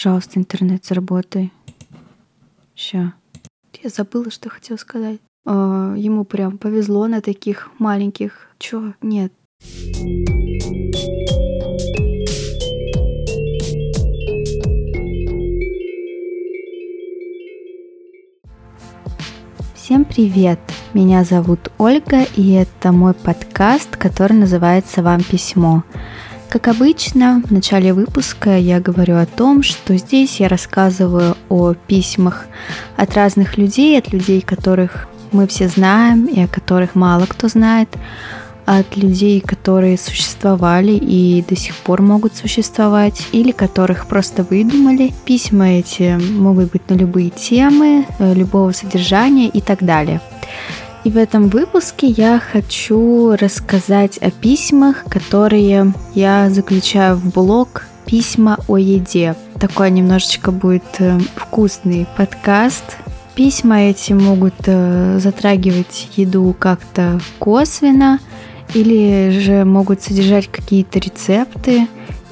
Пожалуйста, интернет, заработай. Ща. Я забыла, что хотела сказать. А, ему прям повезло на таких маленьких. Чё? Нет. Всем привет! Меня зовут Ольга, и это мой подкаст, который называется «Вам письмо». Как обычно, в начале выпуска я говорю о том, что здесь я рассказываю о письмах от разных людей, от людей, которых мы все знаем и о которых мало кто знает, от людей, которые существовали и до сих пор могут существовать, или которых просто выдумали. Письма эти могут быть на любые темы, э, любого содержания и так далее. И в этом выпуске я хочу рассказать о письмах, которые я заключаю в блог «Письма о еде». Такой немножечко будет э, вкусный подкаст. Письма эти могут э, затрагивать еду как-то косвенно, или же могут содержать какие-то рецепты,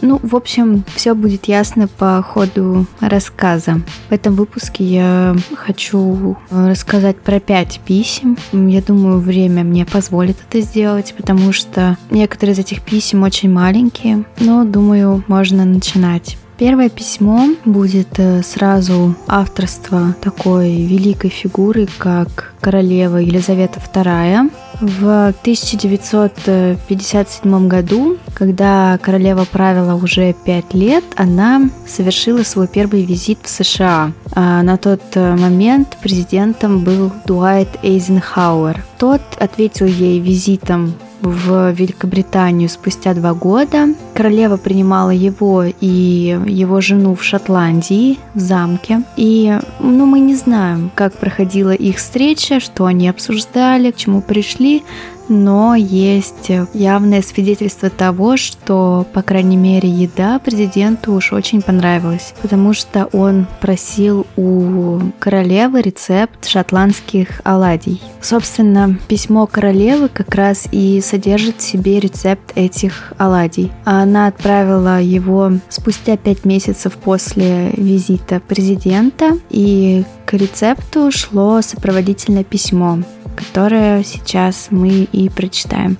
ну, в общем, все будет ясно по ходу рассказа. В этом выпуске я хочу э, рассказать про пять писем. Я думаю, время мне позволит это сделать, потому что некоторые из этих писем очень маленькие, но думаю, можно начинать. Первое письмо будет э, сразу авторство такой великой фигуры, как королева Елизавета II. В 1957 году, когда королева правила уже пять лет, она совершила свой первый визит в США. А на тот э, момент президентом был Дуайт Эйзенхауэр. Тот ответил ей визитом в Великобританию спустя два года. Королева принимала его и его жену в Шотландии, в замке. И ну, мы не знаем, как проходила их встреча, что они обсуждали, к чему пришли, но есть явное свидетельство того, что, по крайней мере, еда президенту уж очень понравилась, потому что он просил у королевы рецепт шотландских оладий. Собственно, письмо королевы как раз и содержит в себе рецепт этих оладий. Она отправила его спустя пять месяцев после визита президента, и к рецепту шло сопроводительное письмо, которое сейчас мы и прочитаем.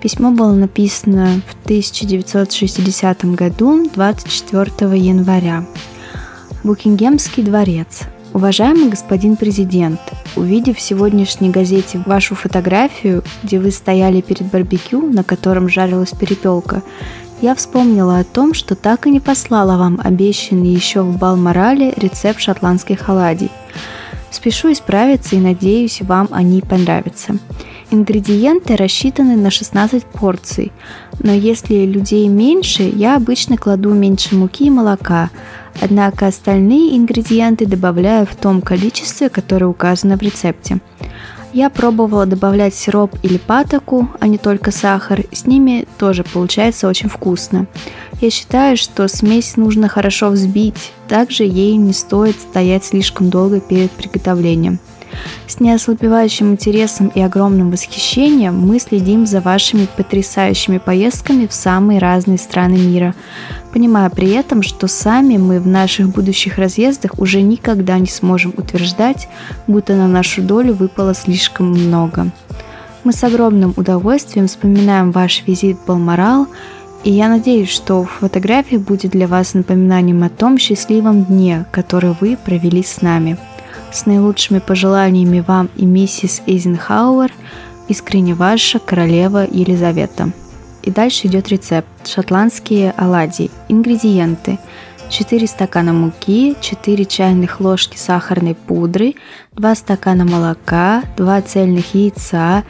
Письмо было написано в 1960 году, 24 января. Букингемский дворец. Уважаемый господин президент, увидев в сегодняшней газете вашу фотографию, где вы стояли перед барбекю, на котором жарилась перепелка, я вспомнила о том, что так и не послала вам обещанный еще в Балморале рецепт шотландских оладий. Спешу исправиться и надеюсь, вам они понравятся. Ингредиенты рассчитаны на 16 порций, но если людей меньше, я обычно кладу меньше муки и молока, однако остальные ингредиенты добавляю в том количестве, которое указано в рецепте. Я пробовала добавлять сироп или патоку, а не только сахар. С ними тоже получается очень вкусно. Я считаю, что смесь нужно хорошо взбить. Также ей не стоит стоять слишком долго перед приготовлением. С неослабевающим интересом и огромным восхищением мы следим за вашими потрясающими поездками в самые разные страны мира, понимая при этом, что сами мы в наших будущих разъездах уже никогда не сможем утверждать, будто на нашу долю выпало слишком много. Мы с огромным удовольствием вспоминаем ваш визит в Балморал, и я надеюсь, что фотография будет для вас напоминанием о том счастливом дне, который вы провели с нами – с наилучшими пожеланиями вам и миссис Эйзенхауэр, искренне ваша королева Елизавета. И дальше идет рецепт. Шотландские оладьи. Ингредиенты. 4 стакана муки, 4 чайных ложки сахарной пудры, 2 стакана молока, 2 цельных яйца,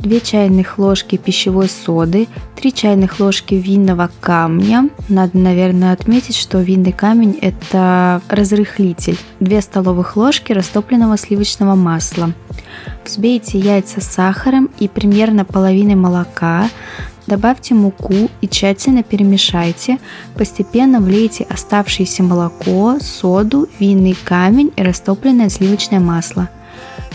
2 чайных ложки пищевой соды, 3 чайных ложки винного камня. Надо, наверное, отметить, что винный камень – это разрыхлитель. 2 столовых ложки растопленного сливочного масла. Взбейте яйца с сахаром и примерно половиной молока, Добавьте муку и тщательно перемешайте. Постепенно влейте оставшееся молоко, соду, винный камень и растопленное сливочное масло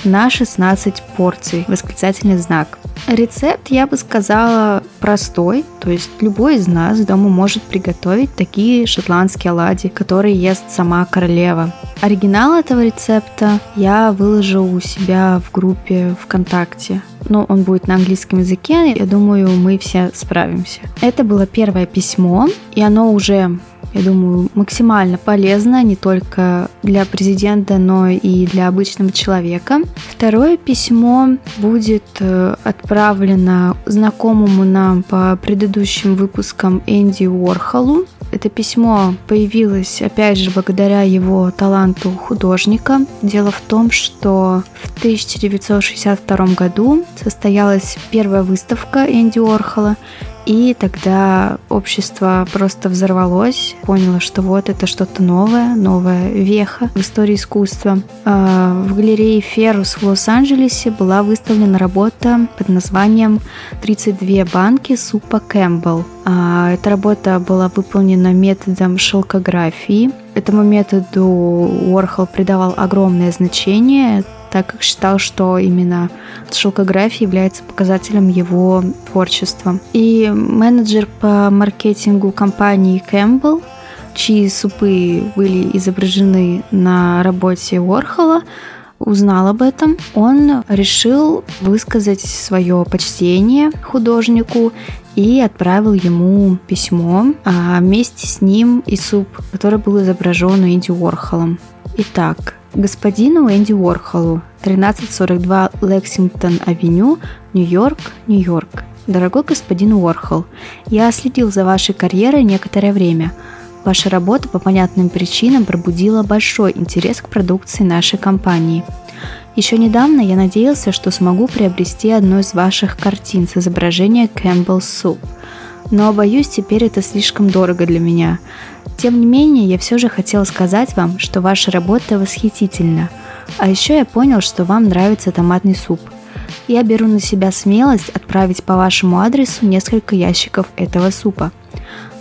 на 16 порций, восклицательный знак. Рецепт, я бы сказала, простой, то есть любой из нас дома может приготовить такие шотландские оладьи, которые ест сама королева. Оригинал этого рецепта я выложу у себя в группе ВКонтакте. Но он будет на английском языке, я думаю, мы все справимся. Это было первое письмо, и оно уже я думаю, максимально полезно не только для президента, но и для обычного человека. Второе письмо будет э, отправлено знакомому нам по предыдущим выпускам Энди Уорхолу. Это письмо появилось, опять же, благодаря его таланту художника. Дело в том, что в 1962 году состоялась первая выставка Энди Уорхола, и тогда общество просто взорвалось, поняло, что вот это что-то новое, новая веха в истории искусства. А, в галерее Феррус в Лос-Анджелесе была выставлена работа под названием «32 банки супа Кэмпбелл». А, эта работа была выполнена методом шелкографии. Этому методу Уорхол придавал огромное значение, так как считал, что именно шелкография является показателем его творчества. И менеджер по маркетингу компании Campbell, чьи супы были изображены на работе Уорхола, узнал об этом, он решил высказать свое почтение художнику и отправил ему письмо, а вместе с ним и суп, который был изображен Энди Уорхолом. Итак, господину Энди Уорхолу, 1342 Лексингтон-авеню, Нью-Йорк, Нью-Йорк. Дорогой господин Уорхол, я следил за вашей карьерой некоторое время. Ваша работа по понятным причинам пробудила большой интерес к продукции нашей компании. Еще недавно я надеялся, что смогу приобрести одну из ваших картин с изображением Campbell Soup. Но, боюсь, теперь это слишком дорого для меня. Тем не менее, я все же хотела сказать вам, что ваша работа восхитительна. А еще я понял, что вам нравится томатный суп. Я беру на себя смелость отправить по вашему адресу несколько ящиков этого супа.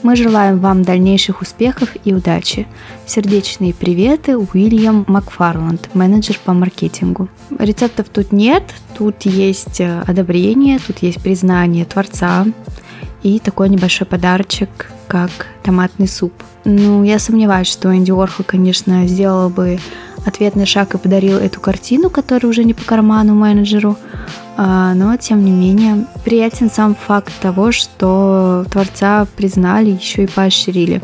Мы желаем вам дальнейших успехов и удачи. Сердечные приветы, Уильям Макфарланд, менеджер по маркетингу. Рецептов тут нет, тут есть э, одобрение, тут есть признание творца и такой небольшой подарочек, как томатный суп. Ну, я сомневаюсь, что Энди Уорхол, конечно, сделал бы ответный шаг и подарил эту картину, которая уже не по карману менеджеру, а, но тем не менее приятен сам факт того, что творца признали, еще и поощрили.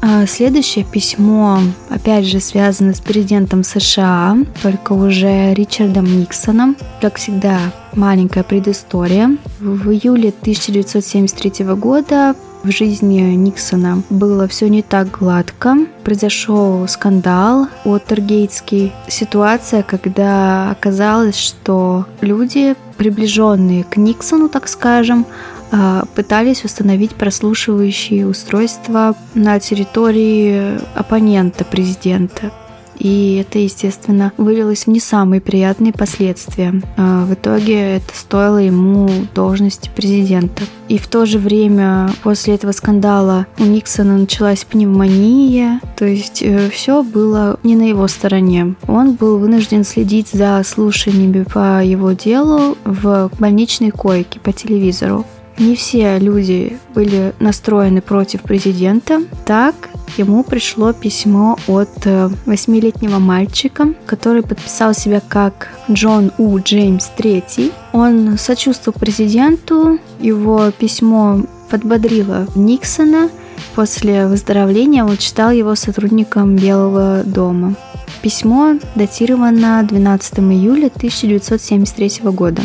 А, следующее письмо, опять же, связано с президентом США, только уже Ричардом Никсоном. Как всегда, маленькая предыстория. В июле 1973 года в жизни Никсона было все не так гладко. Произошел скандал Уотергейтский. Ситуация, когда оказалось, что люди, приближенные к Никсону, так скажем, а, пытались установить прослушивающие устройства на территории оппонента президента и это, естественно, вылилось в не самые приятные последствия. А, в итоге это стоило ему должности президента. И в то же время после этого скандала у Никсона началась пневмония, то есть э, все было не на его стороне. Он был вынужден следить за слушаниями по его делу в больничной койке по телевизору. Не все люди были настроены против президента. Так, ему пришло письмо от э, восьмилетнего мальчика, который подписал себя как Джон У. Джеймс III. Он сочувствовал президенту, его письмо подбодрило Никсона. После выздоровления он читал его сотрудникам Белого дома. Письмо датировано 12 июля 1973 года.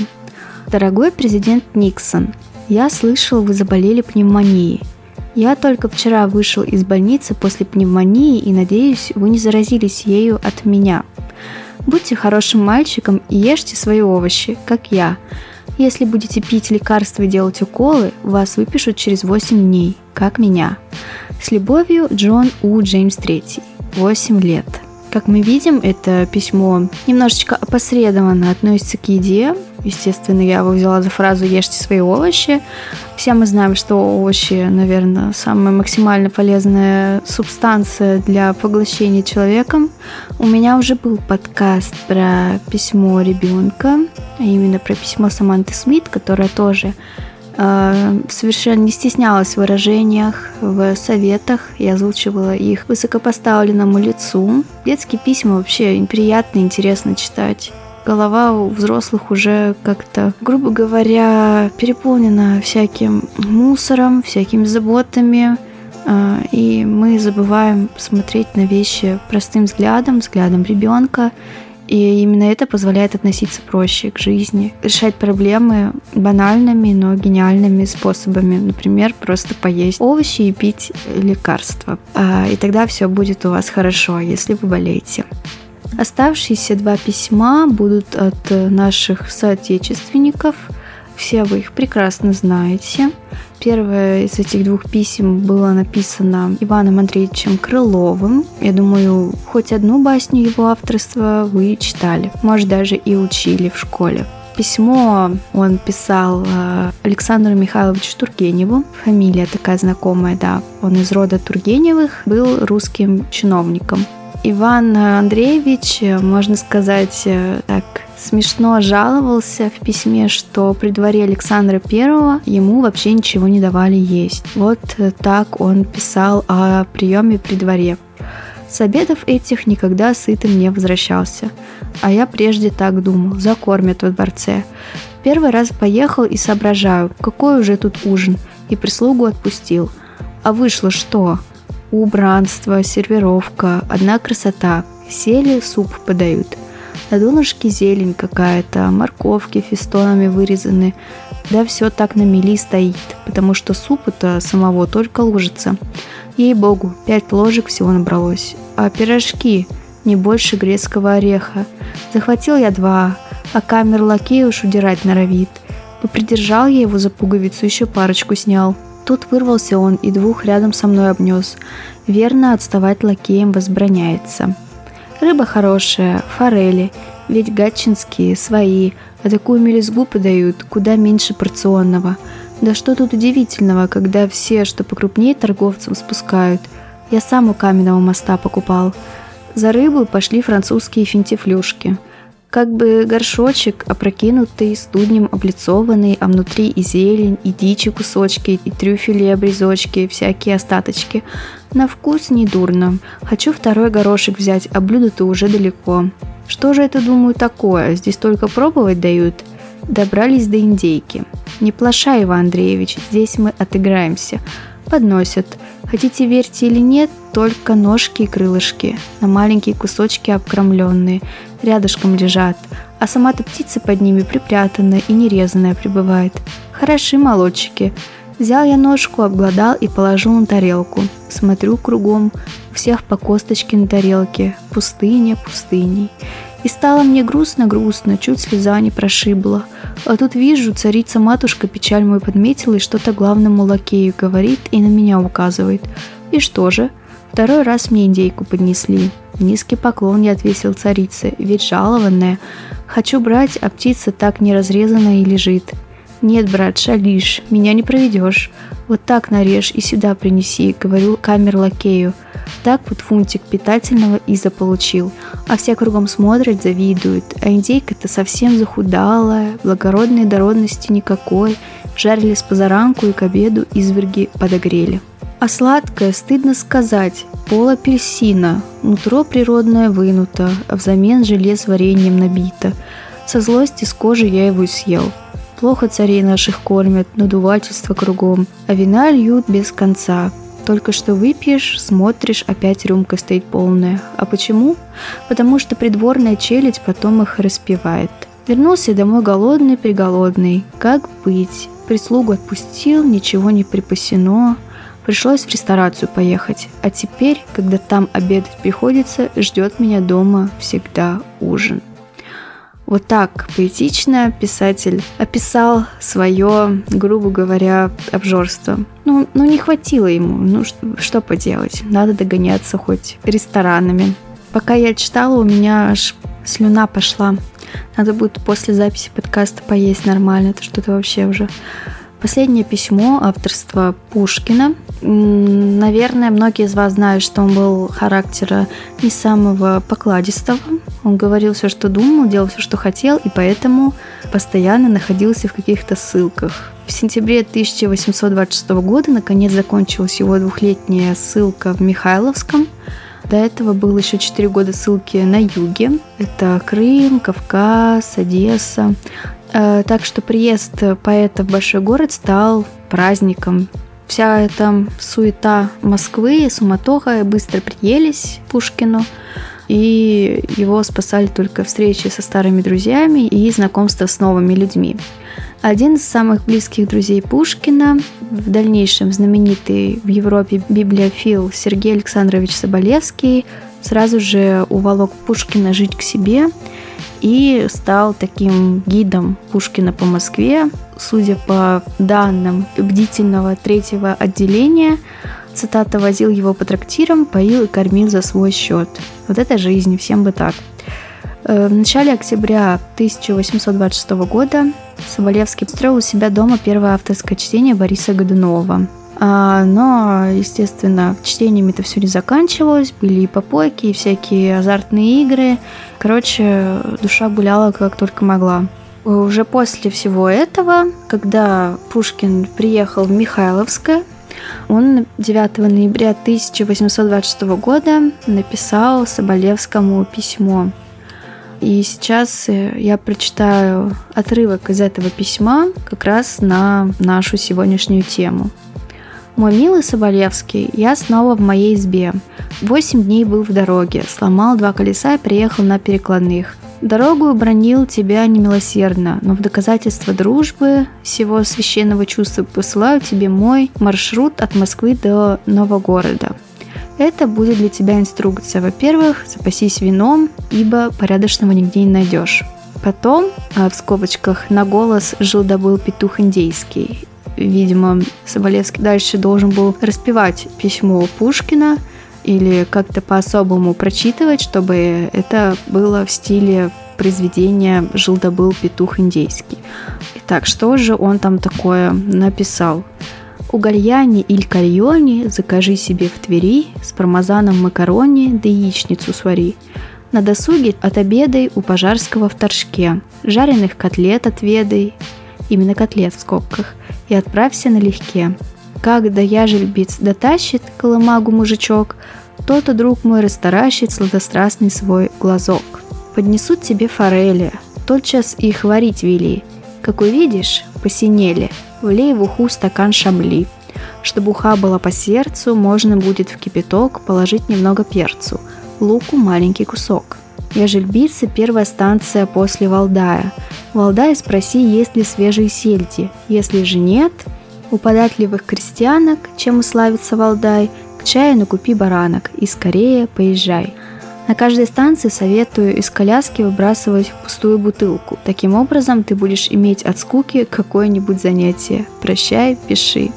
Дорогой президент Никсон, я слышал, вы заболели пневмонией. Я только вчера вышел из больницы после пневмонии и надеюсь, вы не заразились ею от меня. Будьте хорошим мальчиком и ешьте свои овощи, как я. Если будете пить лекарства и делать уколы, вас выпишут через 8 дней, как меня. С любовью, Джон У. Джеймс III. 8 лет. Как мы видим, это письмо немножечко опосредованно относится к еде. Естественно, я его взяла за фразу «ешьте свои овощи». Все мы знаем, что овощи, наверное, самая максимально полезная субстанция для поглощения человеком. У меня уже был подкаст про письмо ребенка, а именно про письмо Саманты Смит, которая тоже совершенно не стеснялась в выражениях, в советах и озвучивала их высокопоставленному лицу. Детские письма вообще приятно интересно читать. Голова у взрослых уже как-то, грубо говоря, переполнена всяким мусором, всякими заботами, э, и мы забываем смотреть на вещи простым взглядом, взглядом ребенка, и именно это позволяет относиться проще к жизни, решать проблемы банальными, но гениальными способами. Например, просто поесть овощи и пить лекарства. А, и тогда все будет у вас хорошо, если вы болеете. Оставшиеся два письма будут от наших соотечественников. Все вы их прекрасно знаете. Первое из этих двух писем было написано Иваном Андреевичем Крыловым. Я думаю, хоть одну басню его авторства вы читали, может даже и учили в школе. Письмо он писал э, Александру Михайловичу Тургеневу. Фамилия такая знакомая, да. Он из рода Тургеневых, был русским чиновником. Иван Андреевич, можно сказать, э, так смешно жаловался в письме, что при дворе Александра I ему вообще ничего не давали есть. Вот так он писал о приеме при дворе. С обедов этих никогда сытым не возвращался. А я прежде так думал, закормят во дворце. Первый раз поехал и соображаю, какой уже тут ужин, и прислугу отпустил. А вышло что? Убранство, сервировка, одна красота. Сели, суп подают. На донышке зелень какая-то, морковки фистонами вырезаны. Да все так на мели стоит, потому что супа-то самого только лужится. Ей-богу, пять ложек всего набралось. А пирожки не больше грецкого ореха. Захватил я два, а камер лакей уж удирать норовит. Попридержал я его за пуговицу, еще парочку снял. Тут вырвался он и двух рядом со мной обнес. Верно, отставать лакеем возбраняется. Рыба хорошая, форели, ведь гатчинские, свои, а такую мелизгу подают куда меньше порционного. Да что тут удивительного, когда все, что покрупнее торговцам спускают. Я сам у каменного моста покупал. За рыбу пошли французские финтифлюшки – как бы горшочек, опрокинутый, студнем облицованный, а внутри и зелень, и дичи кусочки, и трюфели обрезочки, всякие остаточки. На вкус не дурно. Хочу второй горошек взять, а блюдо-то уже далеко. Что же это, думаю, такое? Здесь только пробовать дают. Добрались до индейки. Не плашай, Иван Андреевич, здесь мы отыграемся. Подносят. Хотите верьте или нет, только ножки и крылышки, на маленькие кусочки обкромленные, рядышком лежат, а сама-то птица под ними припрятанная и нерезанная пребывает. Хороши молодчики. Взял я ножку, обглодал и положил на тарелку. Смотрю кругом, у всех по косточке на тарелке, пустыня пустыней. И стало мне грустно-грустно, чуть слеза не прошибла. А тут вижу, царица-матушка печаль мой подметила и что-то главному лакею говорит и на меня указывает. И что же? Второй раз мне индейку поднесли. Низкий поклон я отвесил царице, ведь жалованная. Хочу брать, а птица так не разрезанная и лежит. Нет, брат, шалишь, меня не проведешь. Вот так нарежь и сюда принеси, говорю камер лакею. Так вот фунтик питательного и заполучил. А все кругом смотрят, завидуют. А индейка-то совсем захудалая, благородной дородности никакой. Жарили с позаранку и к обеду изверги подогрели. А сладкое, стыдно сказать, пол апельсина, нутро природное вынуто, а взамен желе с вареньем набито. Со злости с кожи я его съел. Плохо царей наших кормят, надувательство кругом, а вина льют без конца. Только что выпьешь, смотришь, опять рюмка стоит полная. А почему? Потому что придворная челядь потом их распевает. Вернулся домой голодный-приголодный. Как быть? Прислугу отпустил, ничего не припасено. Пришлось в ресторацию поехать, а теперь, когда там обедать приходится, ждет меня дома всегда ужин. Вот так поэтично писатель описал свое, грубо говоря, обжорство. Ну, ну не хватило ему, ну что, что поделать, надо догоняться хоть ресторанами. Пока я читала, у меня аж слюна пошла. Надо будет после записи подкаста поесть нормально. Это что-то вообще уже Последнее письмо авторства Пушкина. Наверное, многие из вас знают, что он был характера не самого покладистого. Он говорил все, что думал, делал все, что хотел, и поэтому постоянно находился в каких-то ссылках. В сентябре 1826 года наконец закончилась его двухлетняя ссылка в Михайловском. До этого было еще 4 года ссылки на юге. Это Крым, Кавказ, Одесса. Э, так что приезд поэта в большой город стал праздником. Вся эта суета Москвы, суматоха быстро приелись Пушкину, и его спасали только встречи со старыми друзьями и знакомство с новыми людьми. Один из самых близких друзей Пушкина, в дальнейшем знаменитый в Европе библиофил Сергей Александрович Соболевский, сразу же уволок Пушкина жить к себе – и стал таким гидом Пушкина по Москве. Судя по данным бдительного третьего отделения, цитата, возил его по трактирам, поил и кормил за свой счет. Вот это жизнь, всем бы так. Э, в начале октября 1826 года Соболевский строил у себя дома первое авторское чтение Бориса Годунова. А, но, естественно, чтениями это все не заканчивалось. Были и попойки, и всякие азартные игры. Короче, душа гуляла как только могла. Уже после всего этого, когда Пушкин приехал в Михайловское, он 9 ноября 1826 года написал Соболевскому письмо. И сейчас э, я прочитаю отрывок из этого письма как раз на нашу сегодняшнюю тему – мой милый Соболевский, я снова в моей избе. Восемь дней был в дороге, сломал два колеса и приехал на перекладных. Дорогу бронил тебя немилосердно, но в доказательство дружбы, всего священного чувства посылаю тебе мой маршрут от Москвы до Новогорода. Это будет для тебя инструкция. Во-первых, запасись вином, ибо порядочного нигде не найдешь. Потом, а, в скобочках, на голос жил-добыл петух индейский видимо, Соболевский дальше должен был распевать письмо Пушкина или как-то по-особому прочитывать, чтобы это было в стиле произведения «Жил-добыл петух индейский». Итак, что же он там такое написал? У гальяни или кальони закажи себе в Твери с пармезаном макарони да яичницу свари. На досуге отобедай у Пожарского в Торжке, жареных котлет отведай, именно котлет в скобках, и отправься налегке. Как да яжельбиц дотащит колымагу мужичок, то-то, друг мой, растаращит сладострастный свой глазок. Поднесут тебе форели, тотчас их варить вели. Как увидишь, посинели, влей в уху стакан шабли. Чтобы уха была по сердцу, можно будет в кипяток положить немного перцу, луку маленький кусок. Яжельбицы – первая станция после Валдая – Валдай спроси, есть ли свежие сельди. Если же нет, у податливых крестьянок, чем уславится Валдай, к чаю накупи баранок и скорее поезжай. На каждой станции советую из коляски выбрасывать пустую бутылку. Таким образом, ты будешь иметь от скуки какое-нибудь занятие. Прощай, пиши.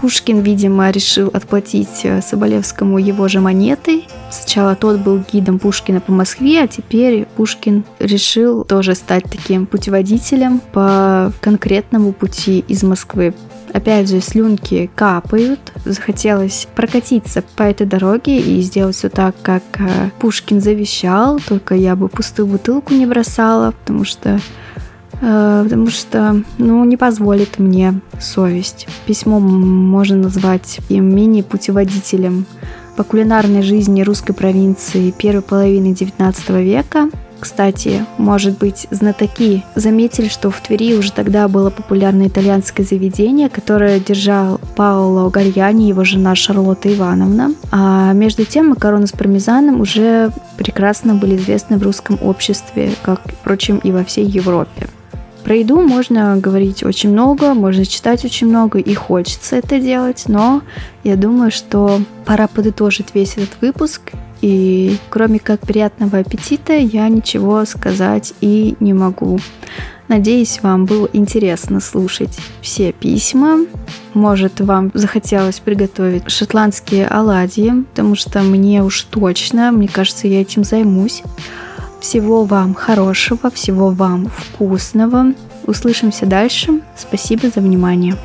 Пушкин, видимо, решил отплатить э, Соболевскому его же монетой. Сначала тот был гидом Пушкина по Москве, а теперь Пушкин решил тоже стать таким путеводителем по конкретному пути из Москвы. Опять же, слюнки капают. Захотелось прокатиться по этой дороге и сделать все так, как э, Пушкин завещал. Только я бы пустую бутылку не бросала, потому что потому что, ну, не позволит мне совесть. Письмо можно назвать мини-путеводителем по кулинарной жизни русской провинции первой половины XIX века. Кстати, может быть, знатоки заметили, что в Твери уже тогда было популярное итальянское заведение, которое держал Паоло Гальяни и его жена Шарлотта Ивановна. А между тем макароны с пармезаном уже прекрасно были известны в русском обществе, как, впрочем, и во всей Европе. Про еду можно говорить очень много, можно читать очень много и хочется это делать, но я думаю, что пора подытожить весь этот выпуск. И кроме как приятного аппетита, я ничего сказать и не могу. Надеюсь, вам было интересно слушать все письма. Может, вам захотелось приготовить шотландские оладьи, потому что мне уж точно, мне кажется, я этим займусь. Всего вам хорошего, всего вам вкусного. Услышимся дальше. Спасибо за внимание.